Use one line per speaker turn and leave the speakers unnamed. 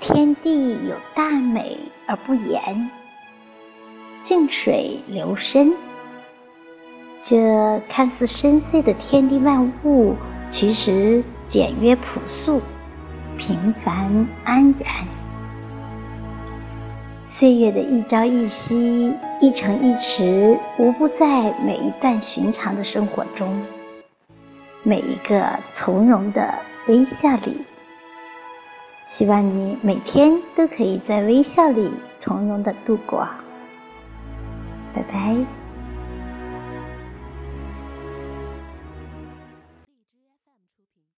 天地有大美而不言，静水流深。这看似深邃的天地万物，其实简约朴素、平凡安然。岁月的一朝一夕、一城一池，无不在每一段寻常的生活中，每一个从容的微笑里。希望你每天都可以在微笑里从容的度过。拜拜。